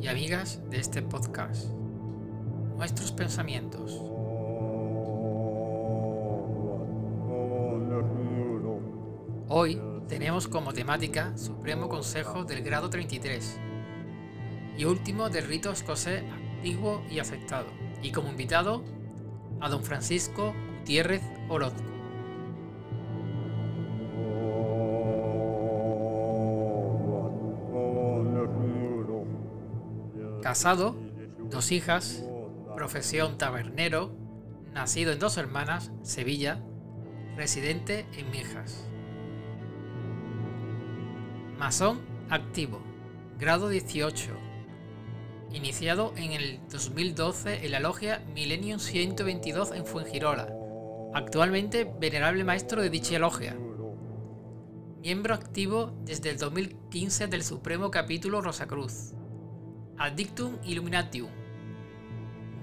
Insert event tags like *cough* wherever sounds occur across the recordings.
y amigas de este podcast. Nuestros pensamientos. Hoy tenemos como temática Supremo Consejo del Grado 33 y último del rito escocés antiguo y aceptado, y como invitado a don Francisco Gutiérrez Orozco. Casado, dos hijas, profesión tabernero, nacido en dos hermanas, Sevilla, residente en Mijas. Masón activo, grado 18. Iniciado en el 2012 en la logia Millennium 122 en Fuengirola. Actualmente venerable maestro de dicha logia. Miembro activo desde el 2015 del Supremo Capítulo Rosacruz. Addictum Illuminatium.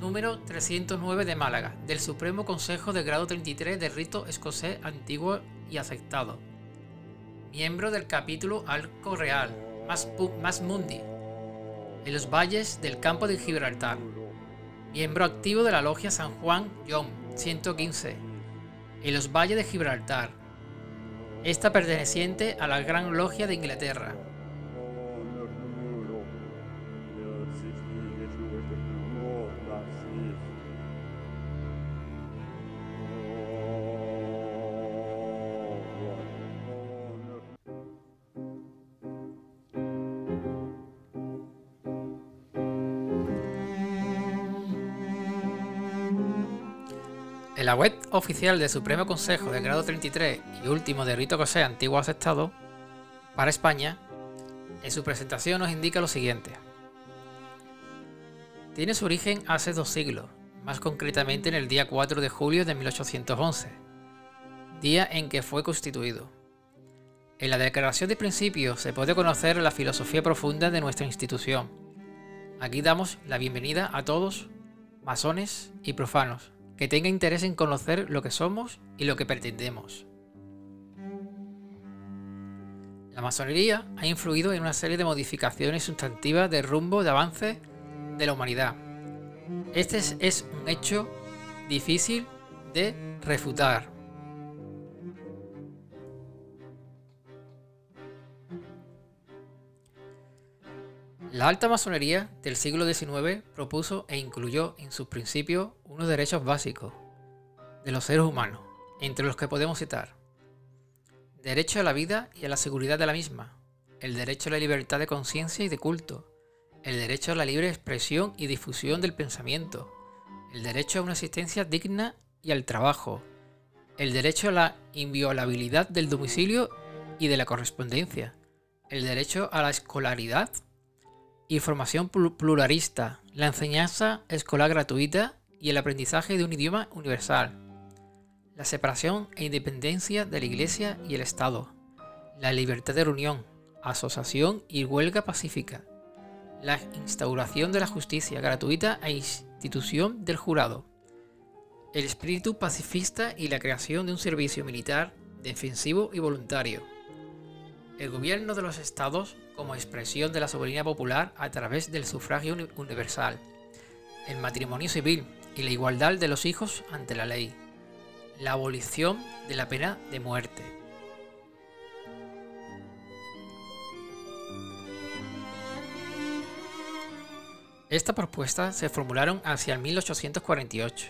Número 309 de Málaga, del Supremo Consejo de Grado 33 del Rito Escocés Antiguo y Aceptado miembro del capítulo Arco Real, más, Mundi, en los valles del campo de Gibraltar, miembro activo de la logia San Juan John 115, en los valles de Gibraltar, esta perteneciente a la Gran Logia de Inglaterra. La web oficial del Supremo Consejo del Grado 33 y último de Rito Cosé Antiguo Aceptado para España, en su presentación nos indica lo siguiente. Tiene su origen hace dos siglos, más concretamente en el día 4 de julio de 1811, día en que fue constituido. En la declaración de principios se puede conocer la filosofía profunda de nuestra institución. Aquí damos la bienvenida a todos, masones y profanos, que tenga interés en conocer lo que somos y lo que pretendemos. La masonería ha influido en una serie de modificaciones sustantivas de rumbo de avance de la humanidad. Este es, un hecho difícil de refutar. La alta masonería del siglo XIX propuso e incluyó en sus principios unos derechos básicos de los seres humanos, entre los que podemos citar derecho a la vida y a la seguridad de la misma, el derecho a la libertad de conciencia y de culto, el derecho a la libre expresión y difusión del pensamiento, el derecho a una existencia digna y al trabajo, el derecho a la inviolabilidad del domicilio y de la correspondencia, el derecho a la escolaridad Información pluralista, la enseñanza escolar gratuita y el aprendizaje de un idioma universal. La separación e independencia de la Iglesia y el Estado. La libertad de reunión, asociación y huelga pacífica. La instauración de la justicia gratuita e institución del jurado. El espíritu pacifista y la creación de un servicio militar defensivo y voluntario. El gobierno de los estados como expresión de la soberanía popular a través del sufragio universal, el matrimonio civil y la igualdad de los hijos ante la ley, la abolición de la pena de muerte. Estas propuestas se formularon hacia el 1848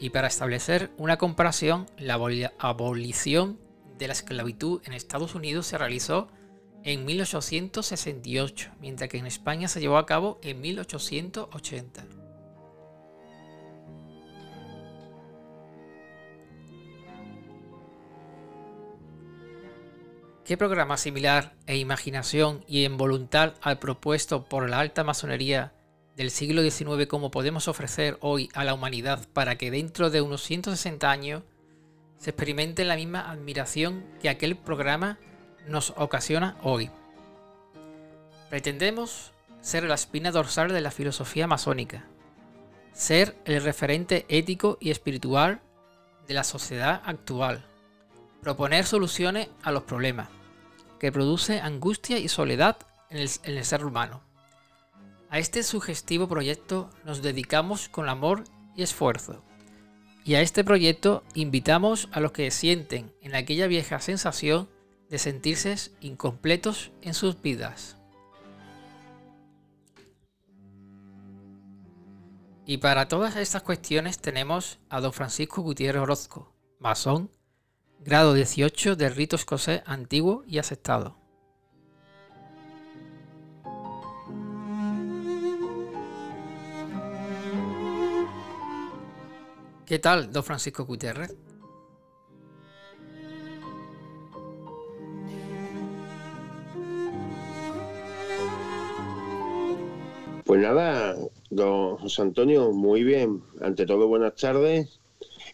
y para establecer una comparación, la abolición de la esclavitud en Estados Unidos se realizó en 1868, mientras que en España se llevó a cabo en 1880. ¿Qué programa similar e imaginación y en voluntad al propuesto por la alta masonería del siglo XIX como podemos ofrecer hoy a la humanidad para que dentro de unos 160 años se experimente la misma admiración que aquel programa nos ocasiona hoy. Pretendemos ser la espina dorsal de la filosofía masónica, ser el referente ético y espiritual de la sociedad actual, proponer soluciones a los problemas que produce angustia y soledad en el, en el ser humano, A este sugestivo proyecto nos dedicamos con amor y esfuerzo. Y a este proyecto invitamos a los que sienten en aquella vieja sensación de sentirse incompletos en sus vidas. Y para todas estas cuestiones tenemos a don Francisco Gutiérrez Orozco, masón, grado 18 del rito escocés antiguo y aceptado. ¿Qué tal, don Francisco Gutiérrez? Pues nada, don José Antonio, muy bien. Ante todo, buenas tardes.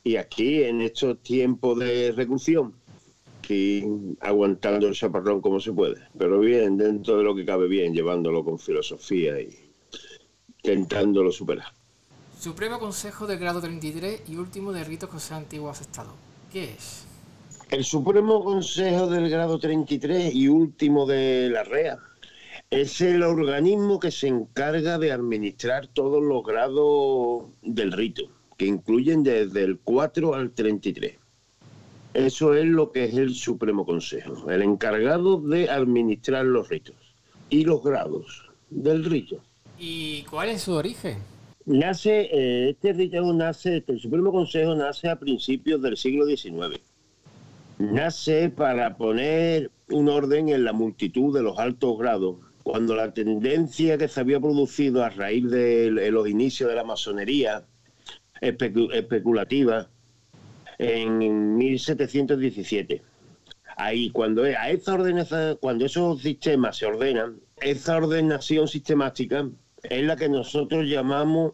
Y aquí, en estos tiempos de reclusión, aquí aguantando el chaparrón como se puede. Pero bien, dentro de lo que cabe bien, llevándolo con filosofía y intentándolo superar. Supremo Consejo del Grado 33 y último de ritos José Antiguo Aceptado. ¿Qué es? El Supremo Consejo del Grado 33 y último de la REA es el organismo que se encarga de administrar todos los grados del rito, que incluyen desde el 4 al 33. Eso es lo que es el Supremo Consejo, el encargado de administrar los ritos y los grados del rito. ¿Y cuál es su origen? Nace, eh, este rito nace, el Supremo Consejo nace a principios del siglo XIX. Nace para poner un orden en la multitud de los altos grados, cuando la tendencia que se había producido a raíz de los inicios de la masonería especulativa en 1717. Ahí, cuando a esa ordenación, cuando esos sistemas se ordenan, esa ordenación sistemática es la que nosotros llamamos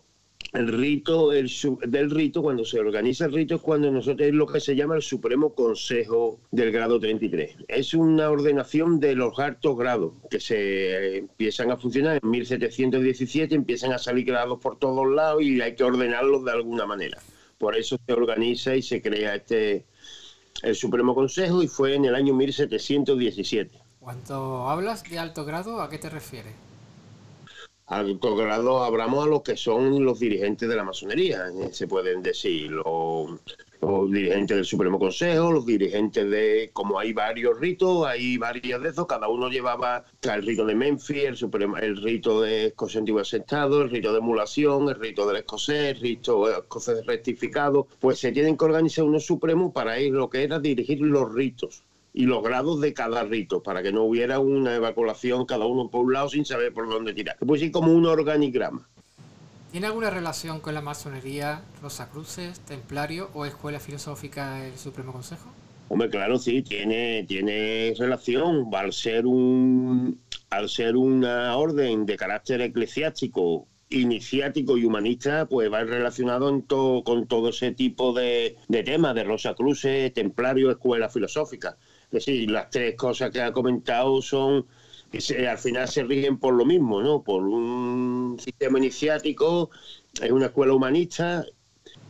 el rito el, del rito, cuando se organiza el rito, es cuando nosotros es lo que se llama el Supremo Consejo del grado 33. Es una ordenación de los altos grados que se empiezan a funcionar en 1717, empiezan a salir grados por todos lados y hay que ordenarlos de alguna manera. Por eso se organiza y se crea este el Supremo Consejo y fue en el año 1717. Cuando hablas de alto grado, ¿a qué te refieres? Alto grado hablamos a los que son los dirigentes de la masonería, eh, se pueden decir, los, dirigentes del Supremo Consejo, los dirigentes de, como hay varios ritos, hay varios de esos, cada uno llevaba el rito de Memphis, el, Supremo, el rito de escocés antiguo asentado, el rito de emulación, el rito del escocés, el rito escocés rectificado, pues se tienen que organizar unos supremos para ir lo que era dirigir los ritos y los grados de cada rito, para que no hubiera una evacuación cada uno por un lado sin saber por dónde tirar. Pues sí, como un organigrama. ¿Tiene alguna relación con la masonería, Rosacruces, Templario o Escuela Filosófica del Supremo Consejo? Hombre, claro, sí, tiene, tiene relación. Al ser, un, al ser una orden de carácter eclesiástico iniciático y humanista, pues va relacionado en con todo ese tipo de, de temas de Rosacruces, Templario, Escuela Filosófica sí, las tres cosas que ha comentado son que al final se rigen por lo mismo, ¿no? Por un sistema iniciático, es una escuela humanista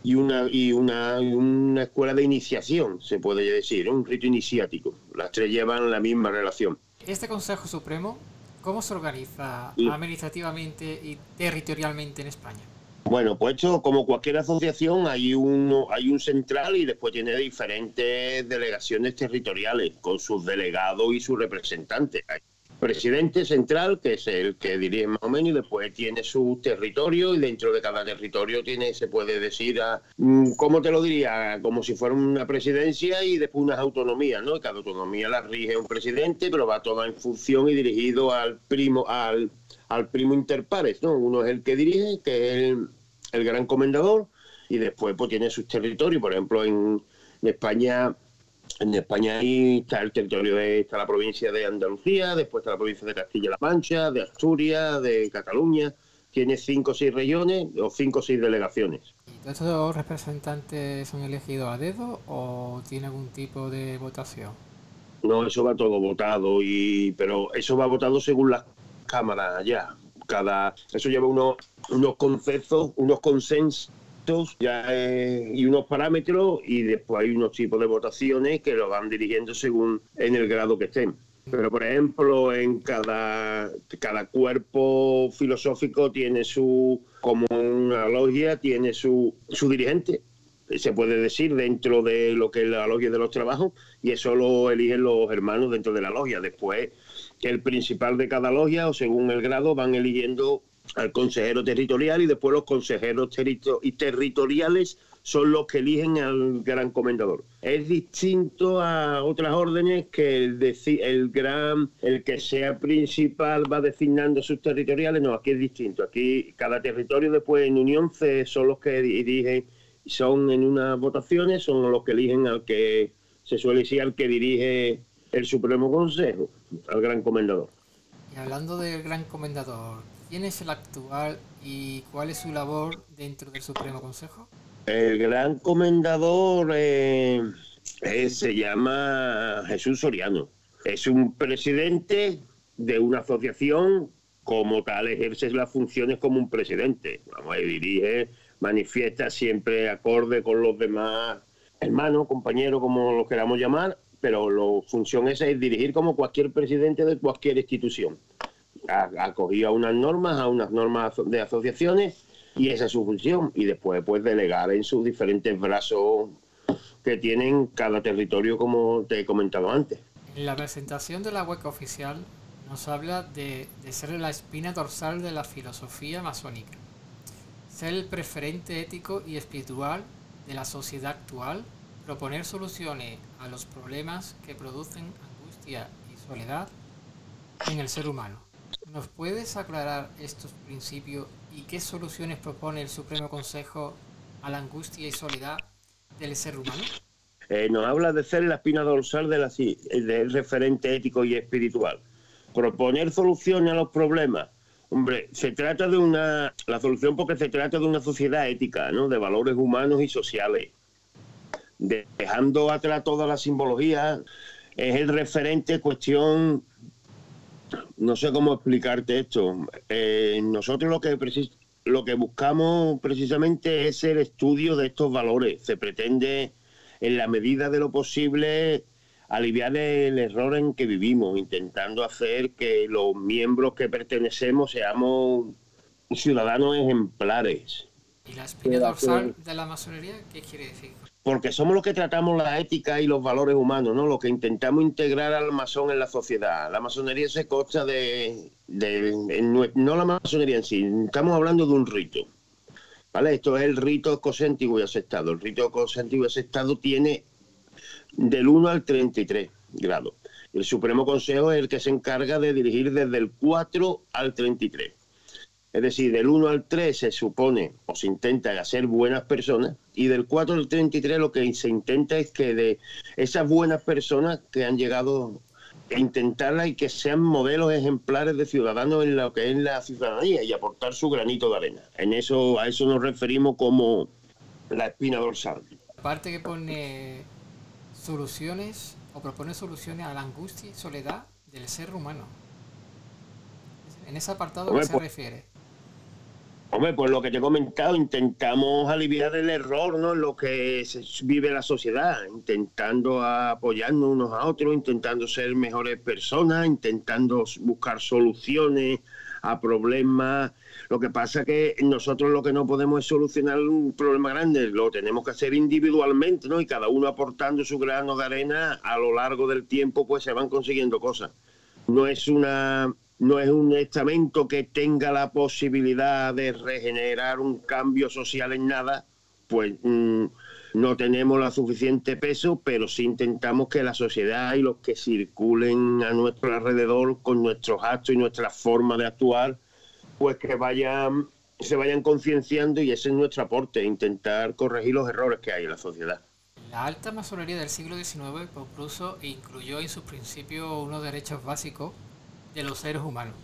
y una, y una, una escuela de iniciación, se puede decir, un rito iniciático. Las tres llevan la misma relación. Este Consejo Supremo, ¿cómo se organiza administrativamente y territorialmente en España? Bueno, pues esto, como cualquier asociación, hay, uno, hay un central y después tiene diferentes delegaciones territoriales con sus delegados y sus representantes. Hay presidente central, que es el que dirige más o menos, y después tiene su territorio y dentro de cada territorio tiene, se puede decir, a, mm, ¿cómo te lo diría? Como si fuera una presidencia y después unas autonomías, ¿no? Cada autonomía la rige un presidente, pero va toda en función y dirigido al primo, al al primo interpares, ¿no? Uno es el que dirige, que es el, gran comendador, y después pues tiene sus territorios, por ejemplo, en, España en España ahí está el territorio de está la provincia de Andalucía, después está la provincia de Castilla-La Mancha, de Asturias, de Cataluña. Tiene cinco o seis regiones o cinco o seis delegaciones. ¿Y estos representantes son elegidos a dedo o tiene algún tipo de votación? No, eso va todo votado, y pero eso va votado según las cámara ya. Cada, eso lleva unos, unos conceptos, unos consensos ya, eh, y unos parámetros y después hay unos tipos de votaciones que lo van dirigiendo según en el grado que estén. Pero, por ejemplo, en cada, cada cuerpo filosófico tiene su, como una logia, tiene su, su dirigente, se puede decir, dentro de lo que es la logia de los trabajos, y eso lo eligen los hermanos dentro de la logia. Después, el principal de cada logia, o según el grado, van eligiendo al consejero territorial y después los consejeros territoriales son los que eligen al gran comendador. Es distinto a otras órdenes que el, el gran, el que sea principal va designando sus territoriales, no, aquí es distinto. Aquí cada territorio después en unión son los que dirigen, son en unas votaciones, son los que eligen al que se suele decir al que dirige el Supremo Consejo, al gran comendador. Y hablando del gran comendador, ¿quién es el actual y cuál es su labor dentro del Supremo Consejo? El gran comendador eh, eh, se llama Jesús Soriano. Es un presidente de una asociación, como tal ejerce las funciones como un presidente. Vamos, dirige, manifiesta siempre acorde con los demás hermanos, compañeros, como los queramos llamar, pero la función esa es dirigir como cualquier presidente de cualquier institución. Acogido a unas normas, a unas normas de asociaciones y esa es su función. Y después, pues, delegar en sus diferentes brazos que tienen cada territorio, como te he comentado antes. La presentación de la web oficial nos habla de, de ser la espina dorsal de la filosofía masónica, ser el preferente ético y espiritual de la sociedad actual, proponer soluciones a los problemas que producen angustia y soledad en el ser humano. ¿Nos puedes aclarar estos principios y qué soluciones propone el Supremo Consejo a la angustia y soledad del ser humano? Eh, nos habla de ser la espina dorsal la, del referente ético y espiritual. Proponer soluciones a los problemas. Hombre, se trata de una. La solución porque se trata de una sociedad ética, ¿no? De valores humanos y sociales. dejando atrás toda la simbología, es el referente cuestión no sé cómo explicarte esto. Eh, nosotros lo que, lo que buscamos precisamente es el estudio de estos valores. Se pretende, en la medida de lo posible, aliviar el error en que vivimos, intentando hacer que los miembros que pertenecemos seamos ciudadanos ejemplares. ¿Y la espina dorsal de la masonería qué quiere decir? porque somos los que tratamos la ética y los valores humanos, ¿no? Lo que intentamos integrar al masón en la sociedad. La masonería se consta de, no la masonería en sí, estamos hablando de un rito. ¿Vale? Esto es el rito cosentivo y aceptado. El rito cosentivo y aceptado tiene del 1 al 33 grados. El Supremo Consejo es el que se encarga de dirigir desde el 4 al 33. Es decir, del 1 al 3 se supone o se intenta hacer buenas personas y del 4 al 33 lo que se intenta es que de esas buenas personas que han llegado a intentarla y que sean modelos ejemplares de ciudadanos en lo que es la ciudadanía y aportar su granito de arena. En eso a eso nos referimos como la espina dorsal. Aparte que pone soluciones o propone soluciones a la angustia y soledad del ser humano. En ese apartado, ¿a qué se pues, refiere? Hombre, pues lo que te he comentado, intentamos aliviar el error, ¿no? En lo que se vive la sociedad, intentando apoyarnos unos a otros, intentando ser mejores personas, intentando buscar soluciones a problemas. Lo que pasa que nosotros lo que no podemos es solucionar un problema grande, lo tenemos que hacer individualmente, ¿no? Y cada uno aportando su grano de arena a lo largo del tiempo, pues se van consiguiendo cosas. No es una no es un estamento que tenga la posibilidad de regenerar un cambio social en nada, pues mm, no tenemos la suficiente peso, pero sí intentamos que la sociedad y los que circulen a nuestro alrededor con nuestros actos y nuestra forma de actuar, pues que vayan se vayan concienciando y ese es nuestro aporte, intentar corregir los errores que hay en la sociedad. La alta masonería del siglo XIX e incluyó en sus principios unos derechos básicos de los seres humanos.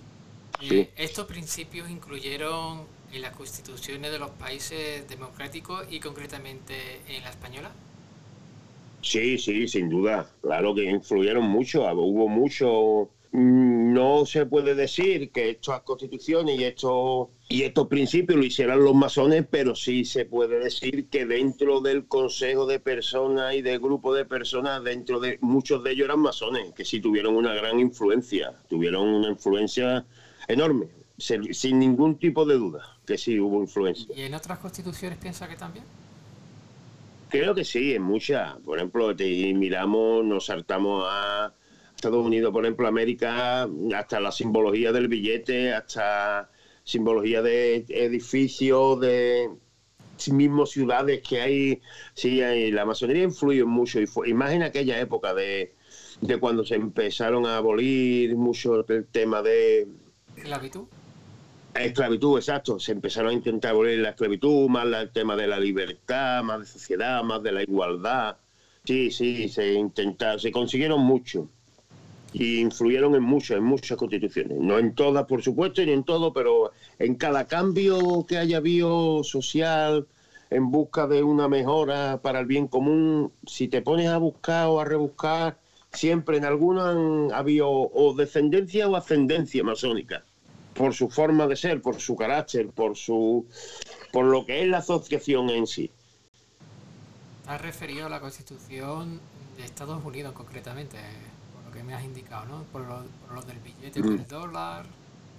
Eh, estos principios incluyeron en las constituciones de los países democráticos y concretamente en la española. Sí, sí, sin duda. Claro que influyeron mucho. Hubo mucho. Mm, no se puede decir que estas constituciones y estos y estos principios lo hicieran los masones, pero sí se puede decir que dentro del consejo de personas y del grupo de personas, dentro de muchos de ellos eran masones, que sí tuvieron una gran influencia, tuvieron una influencia enorme, sin ningún tipo de duda, que sí hubo influencia. ¿Y en otras constituciones piensa que también? Creo que sí, en muchas. Por ejemplo, te miramos, nos saltamos a Estados Unidos, por ejemplo, América, hasta la simbología del billete, hasta simbología de edificios, de mismos ciudades que hay. Sí, la masonería influye mucho. Y, fue, más en aquella época de, de cuando se empezaron a abolir mucho el tema de. ¿Esclavitud? Esclavitud, exacto. Se empezaron a intentar abolir la esclavitud, más el tema de la libertad, más de sociedad, más de la igualdad. Sí, sí, se intentaron, se consiguieron mucho y influyeron en muchas, en muchas constituciones. No en todas, por supuesto, ni en todo, pero en cada cambio que haya habido social, en busca de una mejora para el bien común, si te pones a buscar o a rebuscar, siempre en algunos han habido o descendencia o ascendencia masónica, por su forma de ser, por su carácter, por su por lo que es la asociación en sí. Has referido a la Constitución de Estados Unidos concretamente que me has indicado, ¿no? Por lo, del billete del dólar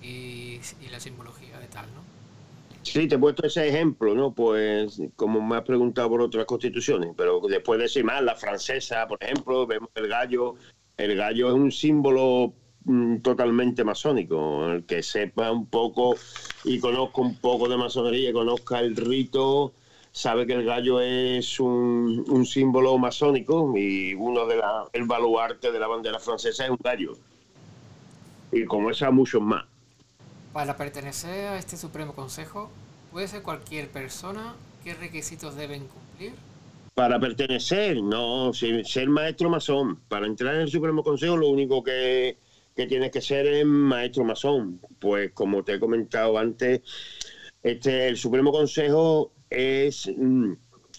y, la simbología de tal, ¿no? Sí, te he puesto ese ejemplo, ¿no? Pues como me has preguntado por otras constituciones, pero después de ese más, la francesa, por ejemplo, vemos el gallo. El gallo es un símbolo mm, totalmente masónico. El que sepa un poco y conozca un poco de masonería, conozca el rito, sabe que el gallo es un, símbolo masónico y uno de la, el baluarte de la bandera francesa es un gallo. Y como esa, muchos más. Para pertenecer a este Supremo Consejo, ¿puede ser cualquier persona? ¿Qué requisitos deben cumplir? Para pertenecer, no, ser maestro masón. Para entrar en el Supremo Consejo, lo único que, que tienes que ser es maestro masón. Pues como te he comentado antes, este, el Supremo Consejo es... Mm,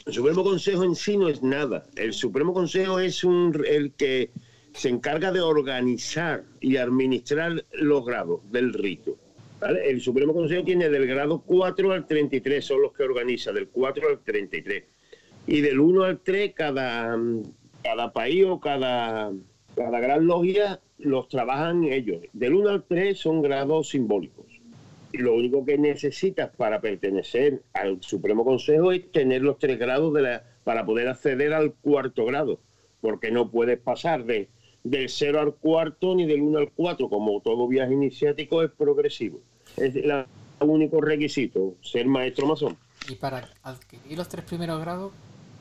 el Supremo Consejo en sí no es nada. El Supremo Consejo es un, el que se encarga de organizar y administrar los grados del rito. El Supremo Consejo tiene del grado 4 al 33, son los que organiza, del 4 al 33. Y del 1 al 3, cada, cada país o cada, cada gran logia los trabajan ellos. Del 1 al 3 son grados simbólicos lo único que necesitas para pertenecer al Supremo Consejo es tener los tres grados de la, para poder acceder al cuarto grado, porque no puedes pasar de, del cero al cuarto ni del uno al cuatro, como todo viaje iniciático es progresivo. Es el único requisito, ser maestro masón. Y para adquirir los tres primeros grados,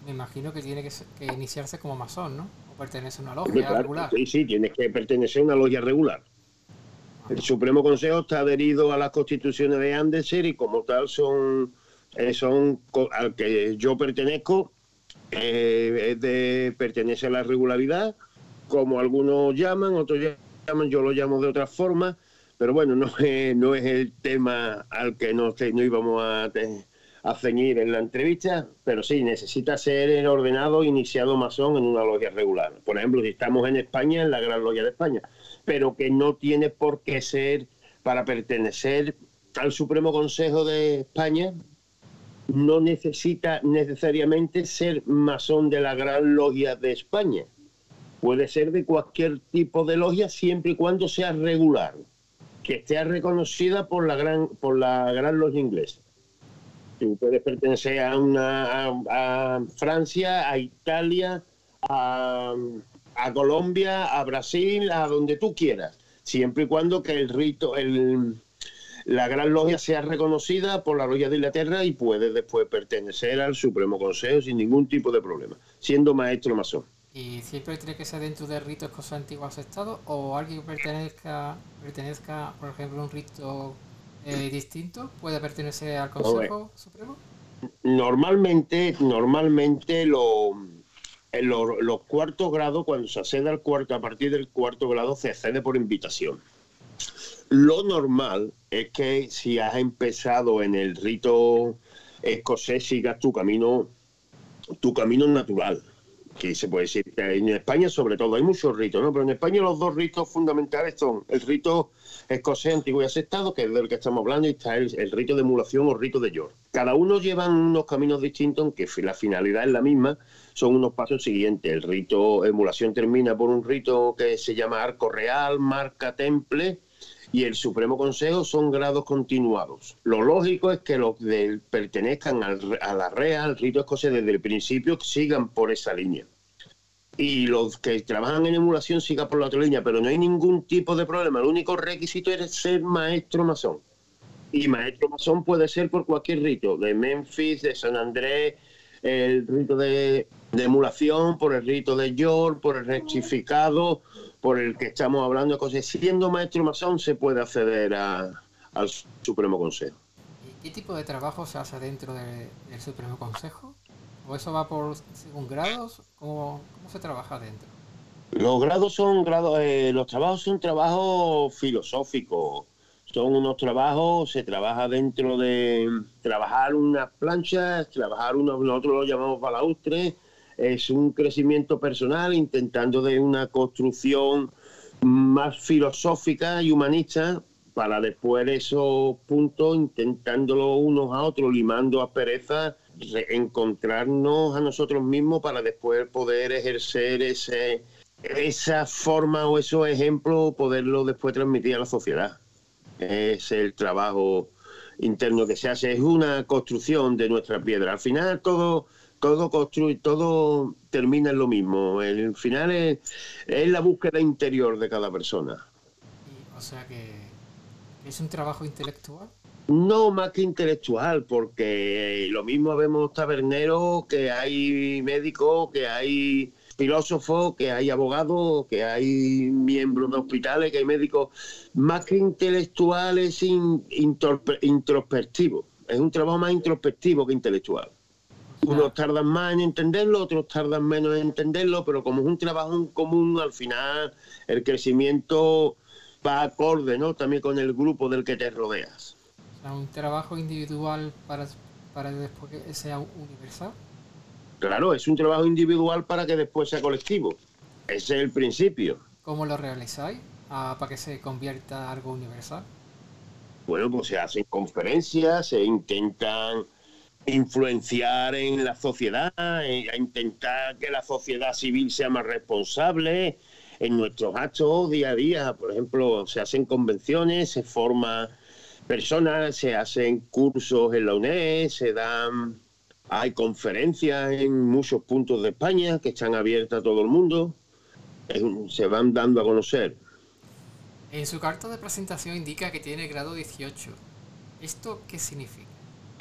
me imagino que tiene que, iniciarse como masón, ¿no? Pertenece a una logia regular. Sí, sí, tienes que pertenecer a una logia regular. El Supremo Consejo está adherido a las constituciones de Andersen y como tal son, eh, son al que yo pertenezco, eh, es de, pertenece a la regularidad, como algunos llaman, otros llaman, yo lo llamo de otra forma, pero bueno, no es, no es el tema al que no, no íbamos a, a ceñir en la entrevista, pero sí, necesita ser ordenado, iniciado masón en una logia regular. Por ejemplo, si estamos en España, en la Gran Logia de España pero que no tiene por qué ser para pertenecer al Supremo Consejo de España, no necesita necesariamente ser masón de la Gran Logia de España. Puede ser de cualquier tipo de logia siempre y cuando sea regular, que esté reconocida por la Gran, por la gran Logia inglesa. Tú puedes pertenecer a, una, a Francia, a Italia, a, Colombia, a Brasil, a donde tú quieras, siempre y cuando que el rito, el, la Gran Logia sea reconocida por la Logia de Inglaterra y puede después pertenecer al Supremo Consejo sin ningún tipo de problema, siendo maestro masón. ¿Y siempre tiene que ser dentro de ritos cosas antiguos aceptados o alguien que pertenezca, pertenezca por ejemplo, a un rito eh, distinto puede pertenecer al Consejo Supremo? Normalmente, normalmente lo en los, cuartos grados, cuando se accede al cuarto, a partir del cuarto grado se accede por invitación. Lo normal es que si has empezado en el rito escocés, sigas tu camino, tu camino natural. Aquí se puede decir que en España sobre todo hay muchos ritos, ¿no? Pero en España los dos ritos fundamentales son el rito escocés antiguo y aceptado, que es del que estamos hablando, y está el, rito de emulación o rito de York. Cada uno lleva unos caminos distintos, aunque la finalidad es la misma, son unos pasos siguientes. El rito emulación termina por un rito que se llama arco real, marca temple, y el Supremo Consejo son grados continuados. Lo lógico es que los que pertenezcan a la REA, al rito escocés, desde el principio sigan por esa línea. Y los que trabajan en emulación sigan por la otra línea, pero no hay ningún tipo de problema. El único requisito es ser maestro masón. Y maestro masón puede ser por cualquier rito, de Memphis, de San Andrés, el rito de, de emulación, por el rito de York, por el rectificado, por el que estamos hablando, siendo maestro masón se puede acceder al Supremo Consejo. ¿Y qué tipo de trabajo se hace dentro del Supremo Consejo? ¿O eso va por según grados? ¿Cómo, se trabaja dentro? Los grados son grados, eh, los trabajos son trabajos filosóficos, son unos trabajos, se trabaja dentro de trabajar unas planchas, trabajar unos, nosotros lo llamamos balaustres, es un crecimiento personal intentando de una construcción más filosófica y humanista para después esos puntos intentándolo unos a otros, limando a pereza, encontrarnos a nosotros mismos para después poder ejercer ese, esa forma o esos ejemplos, poderlo después transmitir a la sociedad. Es el trabajo interno que se hace, es una construcción de nuestra piedra. Al final todo todo construye, todo termina en lo mismo. El final es, la búsqueda interior de cada persona. o sea que es un trabajo intelectual. No más que intelectual, porque lo mismo vemos taberneros, que hay médicos, que hay filósofos, que hay abogados, que hay miembros de hospitales, que hay médicos. Más que intelectual es introspectivo. Es un trabajo más introspectivo que intelectual. Unos tardan más en entenderlo, otros tardan menos en entenderlo, pero como es un trabajo en común, al final el crecimiento va acorde, ¿no? También con el grupo del que te rodeas. Un trabajo individual para, para después que sea universal. Claro, es un trabajo individual para que después sea colectivo. Ese es el principio. ¿Cómo lo realizáis ah, para que se convierta en algo universal? Bueno, pues se hacen conferencias, se intentan influenciar en la sociedad, a intentar que la sociedad civil sea más responsable en nuestros actos día a día. Por ejemplo, se hacen convenciones, se forman personas, se hacen cursos en la UNED, se dan, hay conferencias en muchos puntos de España que están abiertas a todo el mundo, se van dando a conocer. En su carta de presentación indica que tiene grado 18. ¿Esto qué significa?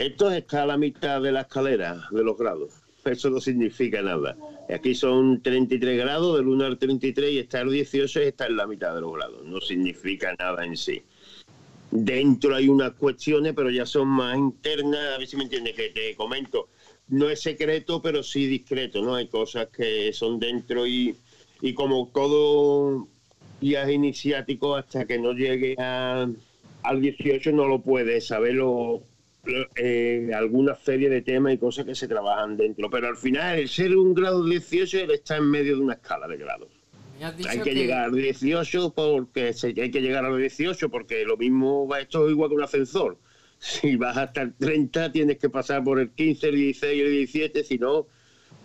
Esto está a la mitad de la escalera de los grados. Eso no significa nada. Aquí son 33 grados, del 1 al 33, y está el 18 y está en la mitad de los grados. No significa nada en sí. Dentro hay unas cuestiones, pero ya son más internas. A ver si me entiendes, que te comento. No es secreto, pero sí discreto, ¿no? Hay cosas que son dentro y, y como todo viaje iniciático, hasta que no llegue al 18 no lo puedes saberlo eh, alguna serie de temas y cosas que se trabajan dentro. Pero al final, el ser un grado 18 está en medio de una escala de grados. Hay que, llegar al 18 porque hay que llegar a los 18 porque lo mismo va esto igual que un ascensor. Si vas hasta el 30 tienes que pasar por el 15, el 16 y el 17, si no,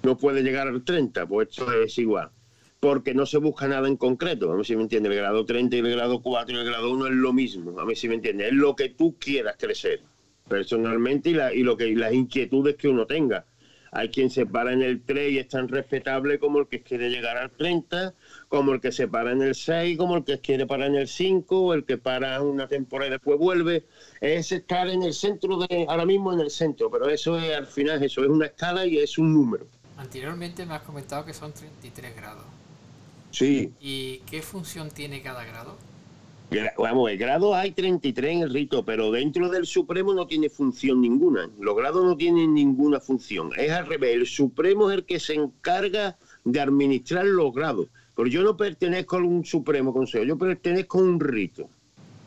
no puedes llegar al 30. Pues esto es igual. Porque no se busca nada en concreto. A ver si me entiende. El grado 30 y el grado 4 y el grado 1 es lo mismo. A ver si me entiende. Es lo que tú quieras crecer personalmente y, la, y, lo que, las inquietudes que uno tenga. Hay quien se para en el 3 y es tan respetable como el que quiere llegar al 30, como el que se para en el 6, como el que quiere parar en el 5, o el que para una temporada y después vuelve. Es estar en el centro, de ahora mismo en el centro, pero eso es al final, eso es una escala y es un número. Anteriormente me has comentado que son 33 grados. Sí. ¿Y qué función tiene cada grado? Vamos, el grado hay 33 en el rito, pero dentro del Supremo no tiene función ninguna. Los grados no tienen ninguna función. Es al revés. El Supremo es el que se encarga de administrar los grados. Pero yo no pertenezco a un Supremo Consejo, yo pertenezco a un rito.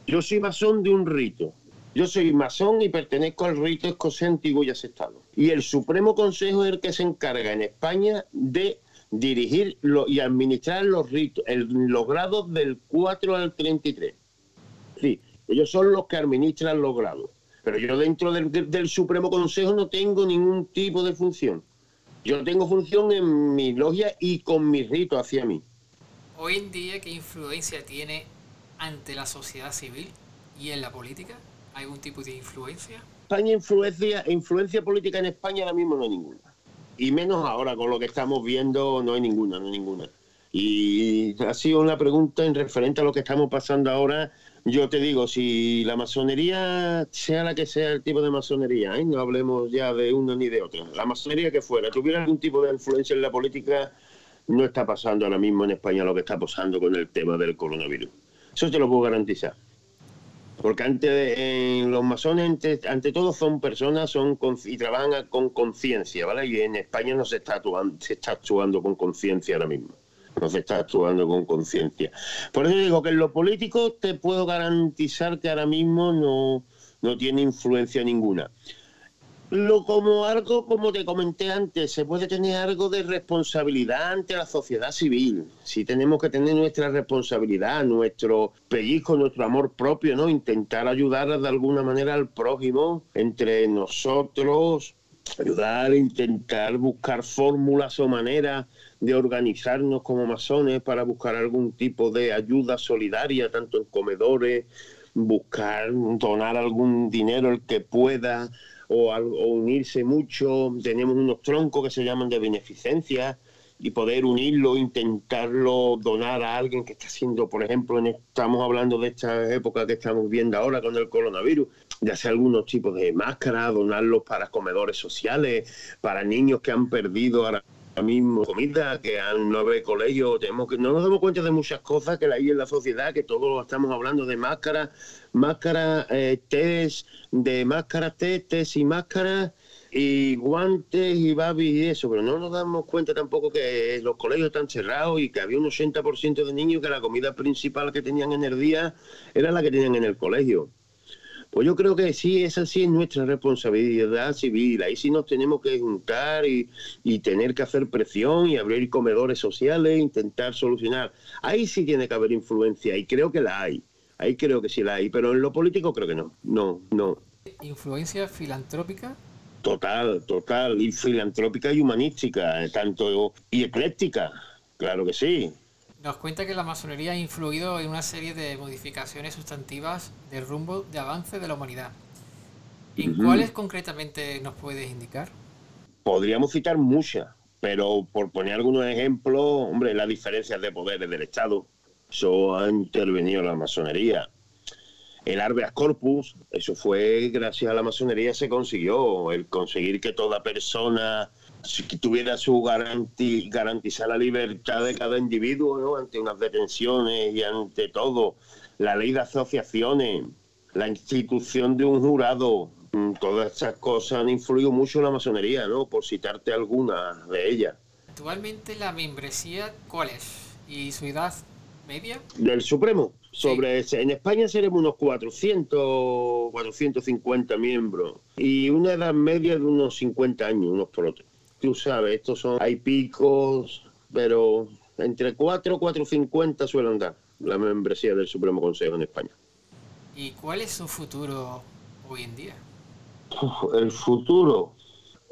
Yo soy masón de un rito. Yo soy masón y pertenezco al rito escocés antiguo y aceptado. Y el Supremo Consejo es el que se encarga en España de dirigir y administrar los ritos, los grados del 4 al 33. Sí, ellos son los que administran los grados. Pero yo dentro del, Supremo Consejo no tengo ningún tipo de función. Yo tengo función en mi logia y con mi rito hacia mí. Hoy en día, ¿qué influencia tiene ante la sociedad civil y en la política? ¿Hay algún tipo de influencia? España influencia, influencia política en España ahora mismo no hay ninguna. Y menos ahora con lo que estamos viendo no hay ninguna, no hay ninguna. Y ha sido una pregunta en referente a lo que estamos pasando ahora. Yo te digo, si la masonería, sea la que sea el tipo de masonería, ¿eh? no hablemos ya de una ni de otra, la masonería que fuera, tuviera algún tipo de influencia en la política, no está pasando ahora mismo en España lo que está pasando con el tema del coronavirus. Eso te lo puedo garantizar. Porque ante los masones, ante, todo, son personas son y trabajan con conciencia, ¿vale? Y en España no se está actuando, se está actuando con conciencia ahora mismo. No se está actuando con conciencia. Por eso digo que en lo político te puedo garantizar que ahora mismo no, no tiene influencia ninguna lo como algo, como te comenté antes, se puede tener algo de responsabilidad ante la sociedad civil. Si tenemos que tener nuestra responsabilidad, nuestro pellizco, nuestro amor propio, ¿no? Intentar ayudar de alguna manera al prójimo entre nosotros, ayudar, intentar buscar fórmulas o maneras de organizarnos como masones para buscar algún tipo de ayuda solidaria, tanto en comedores, buscar donar algún dinero el que pueda o, unirse mucho. Tenemos unos troncos que se llaman de beneficencia y poder unirlo, intentarlo donar a alguien que está haciendo, por ejemplo, estamos hablando de esta época que estamos viendo ahora con el coronavirus, de hacer algunos tipos de máscaras, donarlos para comedores sociales, para niños que han perdido mismo comida, que han nueve colegios, tenemos que no nos damos cuenta de muchas cosas que hay en la sociedad, que todos estamos hablando de máscaras, máscaras, eh, test, de máscaras, test, y máscaras y guantes y babis y eso, pero no nos damos cuenta tampoco que los colegios están cerrados y que había un 80% de niños que la comida principal que tenían en el día era la que tenían en el colegio. Pues yo creo que sí, esa sí es nuestra responsabilidad civil. Ahí sí nos tenemos que juntar y, tener que hacer presión y abrir comedores sociales, intentar solucionar. Ahí sí tiene que haber influencia y creo que la hay. Ahí creo que sí la hay, pero en lo político creo que no. No, no. ¿Influencia filantrópica? Total, total. Y filantrópica y humanística, tanto y ecléctica. Claro que sí. Nos cuenta que la masonería ha influido en una serie de modificaciones sustantivas del rumbo de avance de la humanidad. ¿En cuáles concretamente nos puedes indicar? Podríamos citar muchas, pero por poner algunos ejemplos, hombre, las diferencias de poderes del Estado, eso ha intervenido la masonería. El Arbeas Corpus, eso fue gracias a la masonería se consiguió, el conseguir que toda persona si tuviera su garantizar la libertad de cada individuo ¿no? ante unas detenciones y ante todo, la ley de asociaciones, la institución de un jurado, mm, todas esas cosas han influido mucho en la masonería, ¿no? por citarte algunas de ellas. Actualmente la membresía, ¿cuál es? ¿Y su edad media? Del Supremo. Sobre En España seremos unos 400, 450 miembros y una edad media de unos 50 años, unos por otros tú sabes, estos son, hay picos, pero entre 4 y 4.50 suelen dar la membresía del Supremo Consejo en España. ¿Y cuál es su futuro hoy en día? el futuro,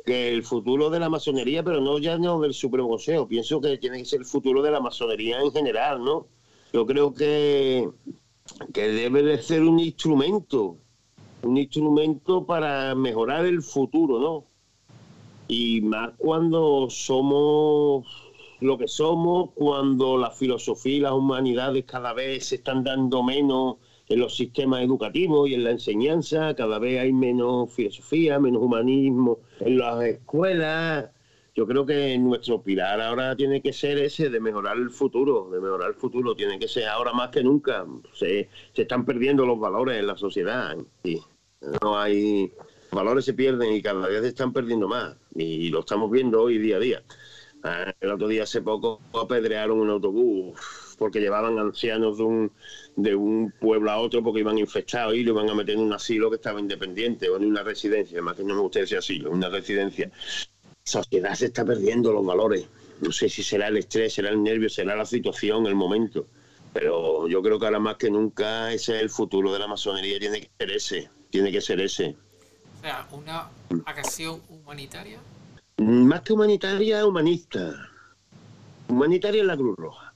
que el futuro de la masonería, pero no ya no del Supremo Consejo, pienso que tiene que ser el futuro de la masonería en general, ¿no? Yo creo que, que debe de ser un instrumento, un instrumento para mejorar el futuro, ¿no? Y más cuando somos lo que somos, cuando la filosofía y las humanidades cada vez se están dando menos en los sistemas educativos y en la enseñanza, cada vez hay menos filosofía, menos humanismo en las escuelas. Yo creo que nuestro pilar ahora tiene que ser ese de mejorar el futuro, de mejorar el futuro, tiene que ser ahora más que nunca. Se, se están perdiendo los valores en la sociedad. y No hay valores se pierden y cada vez están perdiendo más. Y lo estamos viendo hoy día a día. Ah, el otro día hace poco apedrearon un autobús porque llevaban ancianos de un, de un pueblo a otro porque iban infectados y lo iban a meter en un asilo que estaba independiente o en una residencia, más que no me gusta ese asilo, una residencia. Sociedad se está perdiendo los valores. No sé si será el estrés, será el nervio, será la situación, el momento. Pero yo creo que ahora más que nunca ese es el futuro de la masonería, tiene que ser ese, tiene que ser ese. O sea, una acción humanitaria. Más que humanitaria, humanista. Humanitaria es la Cruz Roja.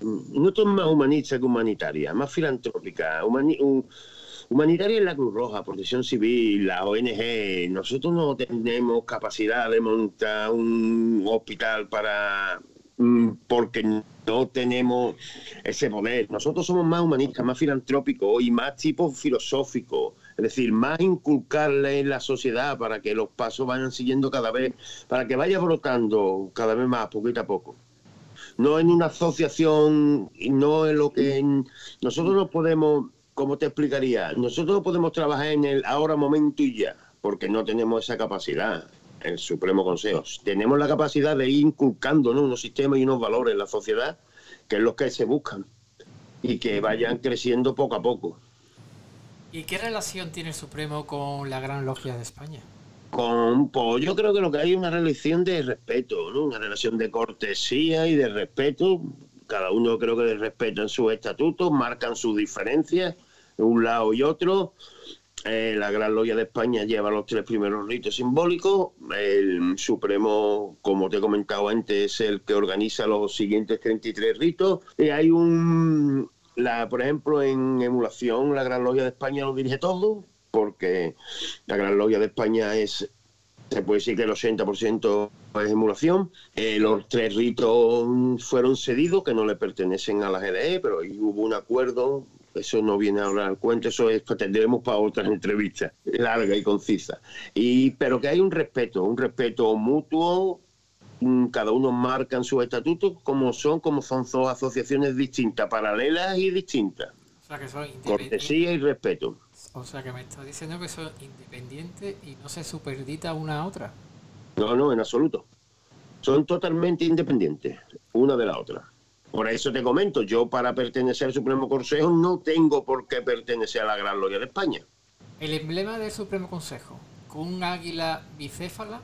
No es más humanista que humanitaria, más filantrópica. humanitaria es la Cruz Roja, Protección Civil, la ONG. Nosotros no tenemos capacidad de montar un hospital para mm, porque no tenemos ese poder. Nosotros somos más humanistas, más filantrópicos y más tipo filosóficos. Es decir, más inculcarle en la sociedad para que los pasos vayan siguiendo cada vez, para que vaya brotando cada vez más, poquito a poco no en una asociación, no en lo que nosotros no podemos, ¿cómo te explicaría? Nosotros no podemos trabajar en el ahora, momento y ya, porque no tenemos esa capacidad. El Supremo Consejo. Tenemos la capacidad de ir inculcando unos sistemas y unos valores en la sociedad, que es lo que se buscan, y que vayan creciendo poco a poco. ¿Y qué relación tiene el Supremo con la Gran Logia de España? Con, pues yo creo que lo que hay es una relación de respeto, ¿no? una relación de cortesía y de respeto. Cada uno creo que respetan sus estatutos, marcan sus diferencias de un lado y otro. Eh, la Gran Logia de España lleva los tres primeros ritos simbólicos. El Supremo, como te he comentado antes, es el que organiza los siguientes 33 ritos. Y hay un, la, por ejemplo, en emulación, la Gran Logia de España lo dirige todo, porque la Gran Logia de España es, se puede decir que el 80% es emulación. Eh, los tres ritos fueron cedidos, que no le pertenecen a la GDE, pero ahí hubo un acuerdo. Eso no viene ahora al cuento, eso es que tendremos para otras entrevistas, larga y concisa. Y, pero que hay un respeto, un respeto mutuo, cada uno marca en sus estatutos como son, como son dos asociaciones distintas, paralelas y distintas. Cortesía y respeto. O sea que me está diciendo que son independientes y no se superdita una a otra. No, no, en absoluto. Son totalmente independientes, una de la otra. Por eso te comento, yo para pertenecer al Supremo Consejo no tengo por qué pertenecer a la Gran Logia de España. El emblema del Supremo Consejo, con un águila bicéfala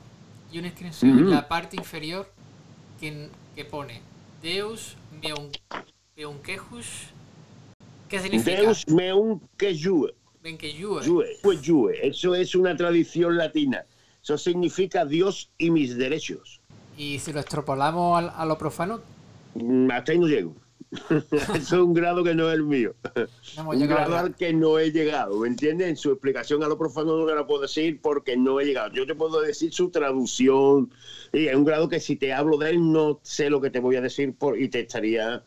y una inscripción en la parte inferior que, que pone Deus meunquejus. ¿Qué significa? Deus meunquejus pues Eso es una tradición latina. Eso significa Dios y mis derechos. ¿Y si lo extrapolamos a, lo profano? Mm, hasta ahí no llego. Eso es un grado que no es el mío. un grado al que no he llegado, ¿me entiendes? En su explicación a lo profano no me la puedo decir porque no he llegado. Yo te puedo decir su traducción. Y es un grado que si te hablo de él no sé lo que te voy a decir por, y te estaría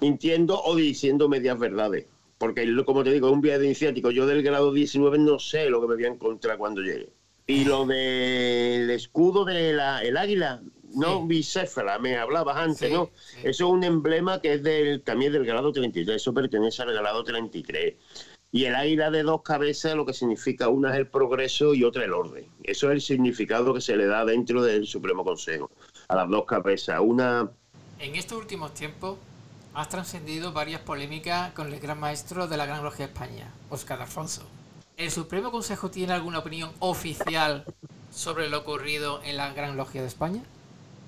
mintiendo o diciendo medias verdades porque como te digo, es un viaje iniciático. Yo del grado 19 no sé lo que me voy a encontrar cuando llegue. Y lo del escudo del el águila, no bicéfala, me hablabas antes, ¿no? Eso es un emblema que es del, también del grado 33, eso pertenece al grado 33. Y el águila de dos cabezas lo que significa una es el progreso y otra el orden. Eso es el significado que se le da dentro del Supremo Consejo, a las dos cabezas. Una... En estos últimos tiempos has trascendido varias polémicas con el gran maestro de la Gran Logia de España, Óscar Alfonso. ¿El Supremo Consejo tiene alguna opinión oficial sobre lo ocurrido en la Gran Logia de España?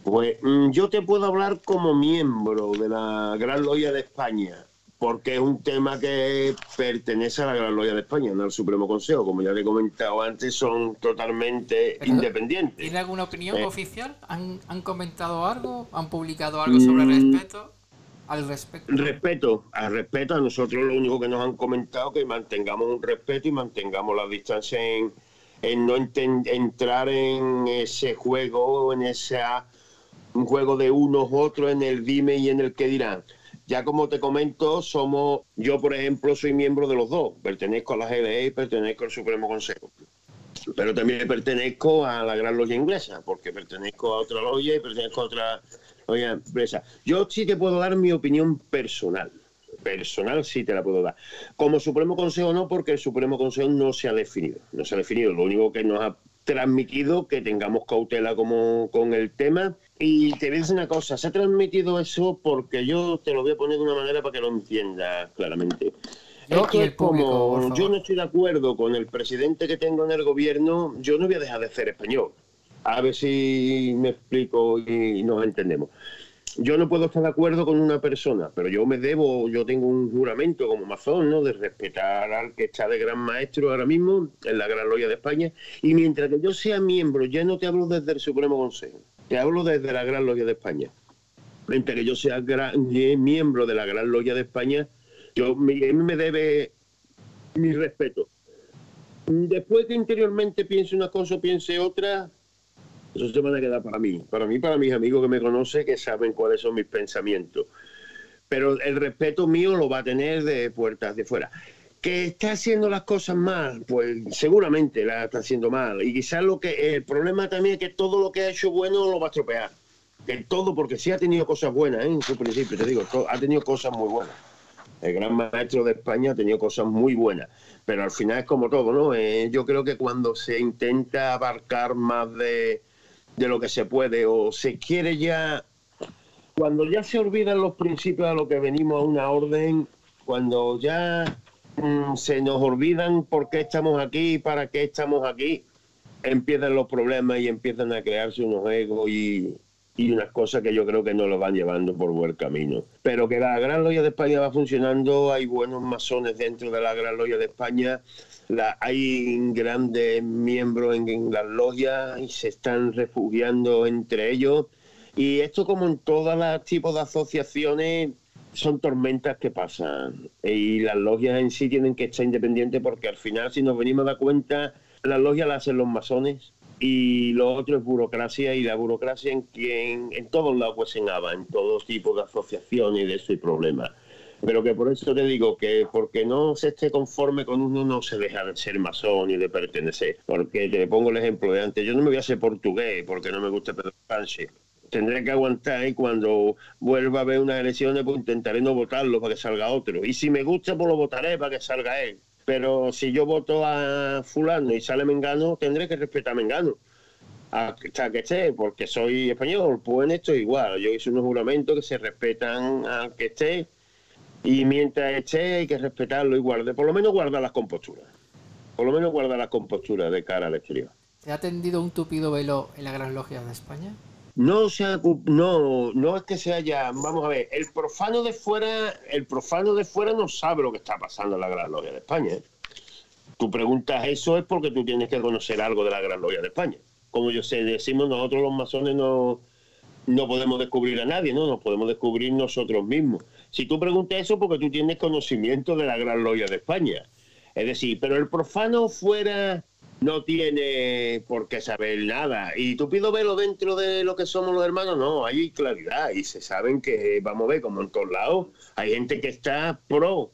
Pues mm, yo te puedo hablar como miembro de la Gran Logia de España, porque es un tema que pertenece a la Gran Logia de España, no al Supremo Consejo. Como ya te he comentado antes, son totalmente independientes. ¿Tiene alguna opinión eh. oficial? ¿Han, ¿Han, comentado algo? ¿Han publicado algo sobre el mm, respeto? al respecto? Respeto, al respeto, a nosotros lo único que nos han comentado es que mantengamos un respeto y mantengamos la distancia en, no entrar en ese juego, en ese un juego de unos otros, en el dime y en el que dirán. Ya como te comento, somos, yo por ejemplo soy miembro de los dos, pertenezco a la GDE y pertenezco al Supremo Consejo. Pero también pertenezco a la Gran Logia Inglesa, porque pertenezco a otra logia y pertenezco a otra Oye, empresa, yo sí te puedo dar mi opinión personal. Personal sí te la puedo dar. Como Supremo Consejo no, porque el Supremo Consejo no se ha definido. No se ha definido. Lo único que nos ha transmitido que tengamos cautela como con el tema. Y te voy a decir una cosa, se ha transmitido eso porque yo te lo voy a poner de una manera para que lo entiendas claramente. Yo, es como yo no estoy de acuerdo con el presidente que tengo en el gobierno, yo no voy a dejar de ser español A ver si me explico y nos entendemos. Yo no puedo estar de acuerdo con una persona, pero yo me debo, yo tengo un juramento como mazón, ¿no? De respetar al que está de gran maestro ahora mismo en la Gran Loya de España. Y mientras que yo sea miembro, ya no te hablo desde el Supremo Consejo, te hablo desde la Gran Loya de España. Mientras que yo sea miembro de la Gran Loya de España, yo mí me debe mi respeto. Después que interiormente piense una cosa o piense otra, eso se van a quedar para mí, para mí, para mis amigos que me conocen, que saben cuáles son mis pensamientos. Pero el respeto mío lo va a tener de puertas de fuera. ¿Que está haciendo las cosas mal? Pues seguramente la está haciendo mal. Y quizás lo que el problema también es que todo lo que ha hecho bueno lo va a estropear. Que todo, porque sí ha tenido cosas buenas, ¿eh? en su principio, te digo, ha tenido cosas muy buenas. El gran maestro de España ha tenido cosas muy buenas, pero al final es como todo, ¿no? Eh, yo creo que cuando se intenta abarcar más de, de lo que se puede o se quiere ya, cuando ya se olvidan los principios a lo que venimos a una orden, cuando ya mm, se nos olvidan por qué estamos aquí y para qué estamos aquí, empiezan los problemas y empiezan a crearse unos egos y, y unas cosas que yo creo que no lo van llevando por buen camino. Pero que la Gran Loya de España va funcionando, hay buenos masones dentro de la Gran Loya de España hay grandes miembros en, las logias y se están refugiando entre ellos. Y esto, como en todos los tipos de asociaciones, son tormentas que pasan. Y las logias en sí tienen que estar independientes porque al final, si nos venimos a dar cuenta, las logias las hacen los masones y lo otro es burocracia y la burocracia en quien en todos lados pues en en todo tipo de asociaciones y de ese problema pero que por eso te digo que porque no se esté conforme con uno no se deja de ser masón y de pertenecer. Porque te pongo el ejemplo de antes, yo no me voy a hacer portugués porque no me gusta Pedro Sánchez. Tendré que aguantar y cuando vuelva a ver unas elecciones pues intentaré no votarlo para que salga otro. Y si me gusta pues lo votaré para que salga él. Pero si yo voto a fulano y sale Mengano, tendré que respetar Mengano hasta que esté, porque soy español, pues en esto igual. Yo hice unos juramentos que se respetan al que esté y mientras esté hay que respetarlo y guarde, por lo menos guardar las composturas. Por lo menos guardar las composturas de cara al exterior. ¿Se ha tendido un tupido velo en la Gran Logia de España? No, sea, no, no es que se haya, vamos a ver, el profano de fuera, el profano de fuera no sabe lo que está pasando en la Gran Logia de España. ¿eh? Tú preguntas eso es porque tú tienes que conocer algo de la Gran Logia de España. Como yo sé, decimos nosotros los masones no, no podemos descubrir a nadie, no, nos podemos descubrir nosotros mismos. Si tú preguntas eso, porque tú tienes conocimiento de la Gran Loya de España. Es decir, pero el profano fuera no tiene por qué saber nada. Y tú pido verlo dentro de lo que somos los hermanos, no, hay claridad y se saben que, vamos a ver, como en todos lados, hay gente que está pro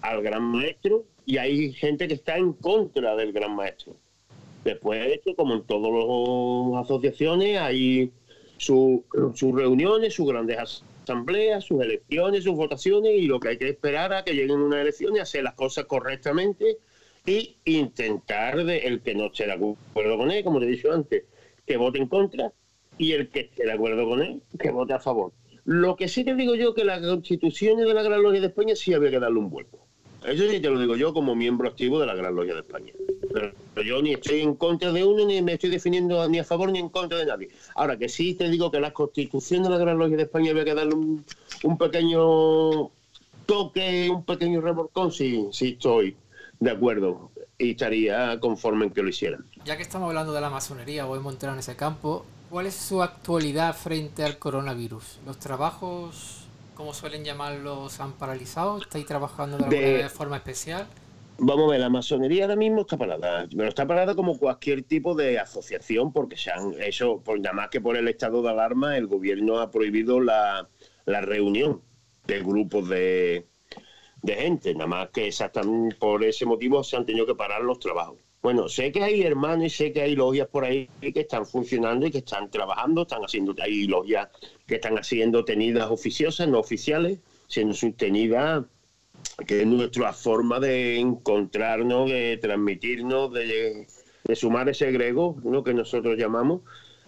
al gran maestro y hay gente que está en contra del gran maestro. Después de esto, como en todas las asociaciones, hay sus reuniones, sus grandes asambleas, sus elecciones, sus votaciones y lo que hay que esperar a que lleguen unas elecciones, hacer las cosas correctamente y intentar de el que no esté de acuerdo con él, como te he dicho antes, que vote en contra y el que esté de acuerdo con él, que vote a favor. Lo que sí te digo yo que las constituciones de la Gran Logia de España sí había que darle un vuelco. Eso sí te lo digo yo como miembro activo de la Gran Logia de España. Pero, yo ni estoy en contra de uno, ni me estoy definiendo ni a favor ni en contra de nadie. Ahora que sí te digo que la constitución de la Gran Logia de España había que darle un, pequeño toque, un pequeño revolcón, sí, sí estoy de acuerdo y estaría conforme en que lo hicieran. Ya que estamos hablando de la masonería, voy a montar en ese campo, ¿cuál es su actualidad frente al coronavirus? ¿Los trabajos como suelen llamarlos, han paralizado? ¿Estáis trabajando de alguna forma especial? Vamos a ver, la masonería ahora mismo está parada, pero está parada como cualquier tipo de asociación, porque se han hecho, por, nada más que por el estado de alarma, el gobierno ha prohibido la, reunión de grupos de, de gente, nada más que exactamente por ese motivo se han tenido que parar los trabajos. Bueno, sé que hay hermanos y sé que hay logias por ahí que están funcionando y que están trabajando, están haciendo, hay logias que están haciendo tenidas oficiosas, no oficiales, siendo sostenidas, que es nuestra forma de encontrarnos, de transmitirnos, de, sumar ese grego, ¿no? que nosotros llamamos,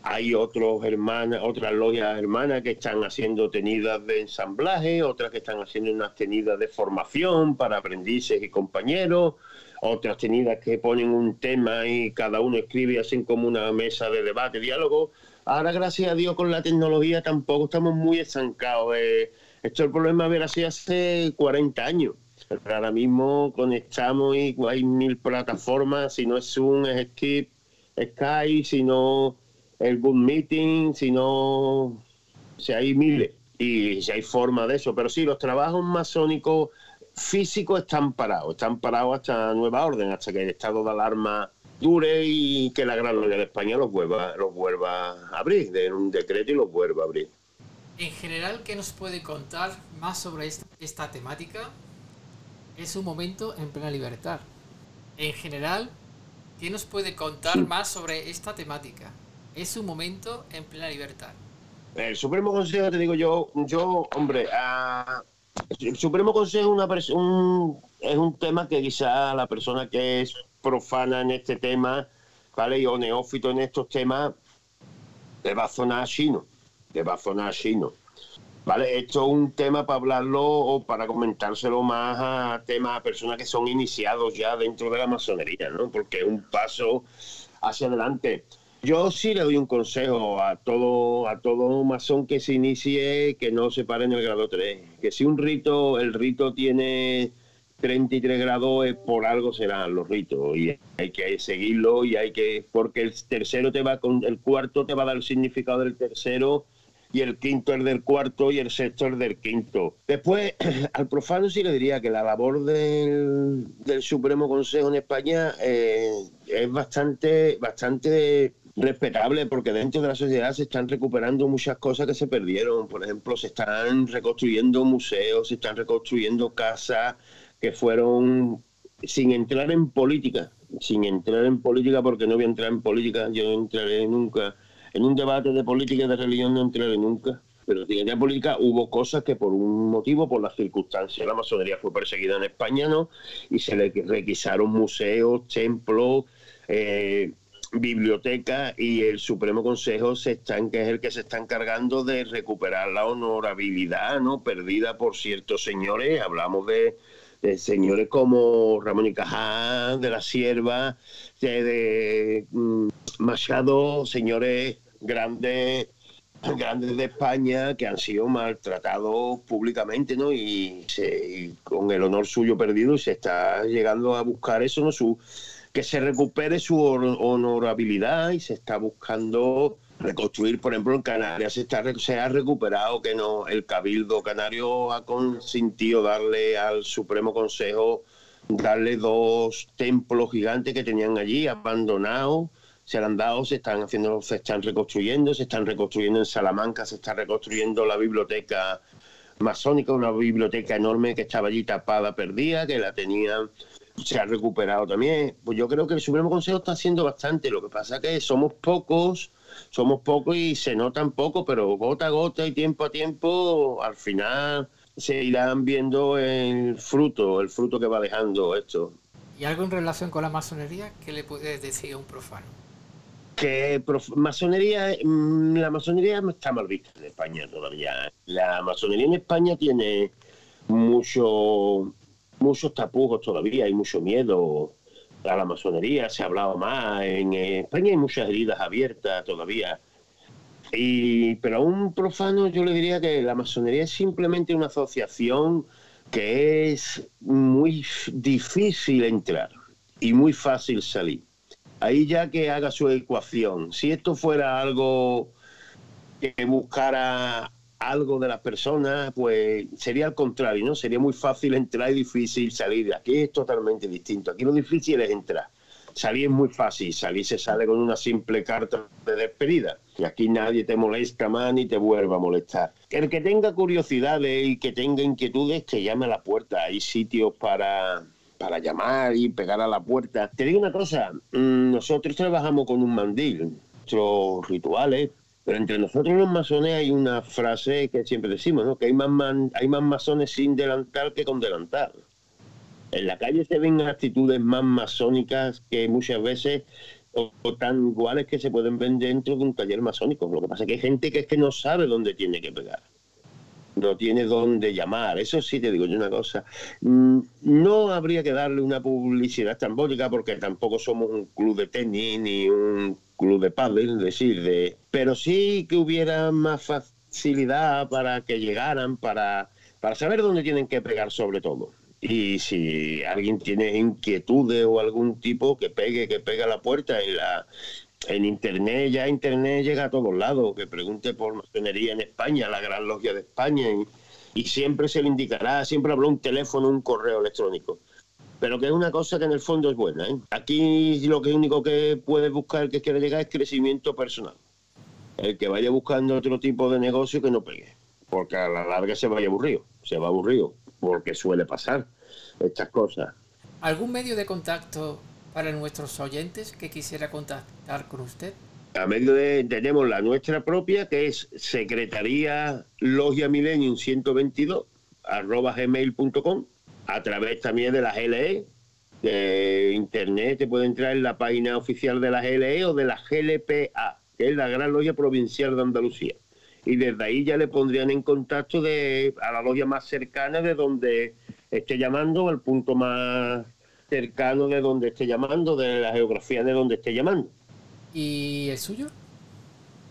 hay otros hermanas, otras logias hermanas que están haciendo tenidas de ensamblaje, otras que están haciendo unas tenidas de formación para aprendices y compañeros, otras tenidas que ponen un tema y cada uno escribe hacen como una mesa de debate, diálogo. Ahora, gracias a Dios, con la tecnología tampoco estamos muy estancados. Eh. esto es el problema ver así hace 40 años. ahora mismo conectamos y hay mil plataformas, si no es Zoom, es Skype, Skype, si no el Good Meeting, sino si hay miles y si hay forma de eso. Pero sí, los trabajos masónicos físicos están parados, están parados hasta nueva orden, hasta que el estado de alarma dure y que la Gran Logia de España los vuelva, los vuelva a abrir, de un decreto y los vuelva a abrir. En general, ¿qué nos puede contar más sobre esta, esta temática? Es un momento en plena libertad. En general, ¿qué nos puede contar más sobre esta temática? Es un momento en plena libertad. El Supremo Consejo, te digo yo, yo, hombre, el Supremo Consejo es un tema que quizá la persona que es profana en este tema, ¿vale? Y o neófito en estos temas, le va a sonar chino, le va a sonar chino. ¿Vale? Esto es un tema para hablarlo o para comentárselo más a temas a personas que son iniciados ya dentro de la masonería, ¿no? Porque es un paso hacia adelante. Yo sí le doy un consejo a todo, a todo masón que se inicie que no se pare en el grado 3. Que si un rito, el rito tiene 33 grados, por algo serán los ritos. Y hay que seguirlo y hay que. Porque el tercero te va con. El cuarto te va a dar el significado del tercero y el quinto el del cuarto y el sexto el del quinto. Después, *clears throat* al profano sí le diría que la labor del, Supremo Consejo en España eh, es bastante, bastante respetable porque dentro de la sociedad se están recuperando muchas cosas que se perdieron. Por ejemplo, se están reconstruyendo museos, se están reconstruyendo casas que fueron sin entrar en política, sin entrar en política porque no voy a entrar en política, yo no entraré nunca. En un debate de política y de religión no entraré nunca. Pero en la política hubo cosas que por un motivo, por las circunstancias, la masonería fue perseguida en España, ¿no? Y se le requisaron museos, templos, eh, biblioteca y el Supremo Consejo se están, que es el que se está encargando de recuperar la honorabilidad no perdida por ciertos señores. Hablamos de, señores como Ramón y Cajá, de la Sierva, de, mm, Machado, señores grandes grandes de España que han sido maltratados públicamente, ¿no? Y, y con el honor suyo perdido se está llegando a buscar eso, ¿no? Su, que se recupere su honorabilidad y se está buscando reconstruir, por ejemplo, en Canarias se, ha recuperado que no el Cabildo Canario ha consentido darle al Supremo Consejo darle dos templos gigantes que tenían allí abandonados se han dado, se están haciendo, se están reconstruyendo, se están reconstruyendo en Salamanca, se está reconstruyendo la biblioteca masónica, una biblioteca enorme que estaba allí tapada, perdida, que la tenían se ha recuperado también. Pues yo creo que el Supremo Consejo está haciendo bastante. Lo que pasa es que somos pocos, somos pocos y se notan poco, pero gota a gota y tiempo a tiempo, al final se irán viendo el fruto, el fruto que va dejando esto. ¿Y algo en relación con la masonería? ¿Qué le puedes decir a un profano? Que masonería, mm, la masonería está mal vista en España todavía. La masonería en España tiene mucho muchos tapujos todavía, hay mucho miedo a la masonería, se ha hablado más, en España hay muchas heridas abiertas todavía. Y, pero a un profano yo le diría que la masonería es simplemente una asociación que es muy difícil entrar y muy fácil salir. Ahí ya que haga su ecuación. Si esto fuera algo que buscara algo de las personas, pues sería al contrario, ¿no? Sería muy fácil entrar y difícil salir. Aquí es totalmente distinto. Aquí lo difícil es entrar. Salir es muy fácil, salir se sale con una simple carta de despedida. Y aquí nadie te molesta más ni te vuelve a molestar. El que tenga curiosidades y que tenga inquietudes, que llame a la puerta. Hay sitios para, para llamar y pegar a la puerta. Te digo una cosa, mm, nosotros trabajamos con un mandil. Nuestros rituales pero entre nosotros los masones hay una frase que siempre decimos, ¿no? Que hay más, hay más masones sin delantal que con delantal. En la calle se ven actitudes más masónicas que muchas veces o, tan iguales que se pueden vender dentro de un taller masónico. Lo que pasa es que hay gente que es que no sabe dónde tiene que pegar. No tiene dónde llamar. Eso sí te digo yo una cosa. Mm, no habría que darle una publicidad tambólica porque tampoco somos un club de tenis ni un club de pádel, decir, de, pero sí que hubiera más facilidad para que llegaran, para, para saber dónde tienen que pegar sobre todo. Y si alguien tiene inquietudes o algún tipo que pegue, que pegue la puerta en la en internet, ya internet llega a todos lados, que pregunte por masonería en España, la gran logia de España, y, siempre se le indicará, siempre habrá un teléfono, un correo electrónico. Pero que es una cosa que en el fondo es buena. ¿eh? Aquí lo que único que puede buscar el que quiere llegar es crecimiento personal. El que vaya buscando otro tipo de negocio que no pegue, porque a la larga se vaya aburrido, se va aburrido, porque suele pasar estas cosas. ¿Algún medio de contacto para nuestros oyentes que quisiera contactar con usted? A medio de, tenemos la nuestra propia, que es Secretaría Logia Millennium 122, arroba gmail.com, a través también de la GLE, de internet, te puede entrar en la página oficial de la GLE o de la GLPA, que es la Gran Logia Provincial de Andalucía. Y desde ahí ya le pondrían en contacto de, a la logia más cercana de donde esté llamando, al punto más cercano de donde esté llamando, de la geografía de donde esté llamando. ¿Y el suyo?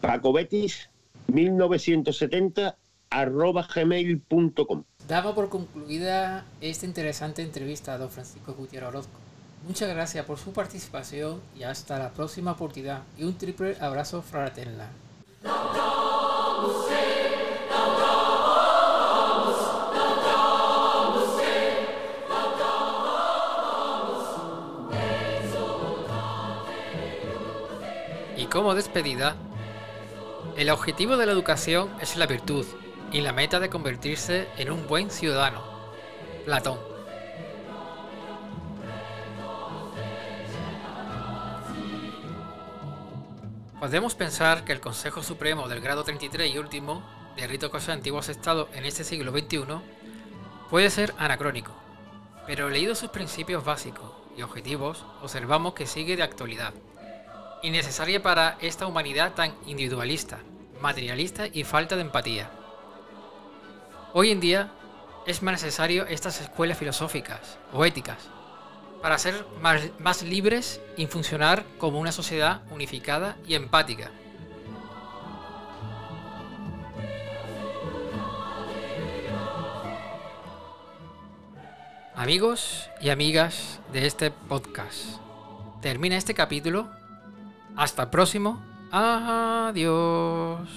Paco Betis, 1970, arroba gmail.com. Daba por concluida esta interesante entrevista a don Francisco Gutiérrez Orozco. Muchas gracias por su participación y hasta la próxima oportunidad. Y un triple abrazo fraternal. como despedida, el objetivo de la educación es la virtud y la meta de convertirse en un buen ciudadano. Platón. Podemos pensar que el Consejo Supremo del grado 33 y último de rito cosa antiguos estados en este siglo XXI puede ser anacrónico, pero leído sus principios básicos y objetivos, observamos que sigue de actualidad innecesaria para esta humanidad tan individualista, materialista y falta de empatía. Hoy en día es más necesario estas escuelas filosóficas o éticas para ser más, libres y funcionar como una sociedad unificada y empática. Amigos y amigas de este podcast, termina este capítulo hasta el próximo. Adiós.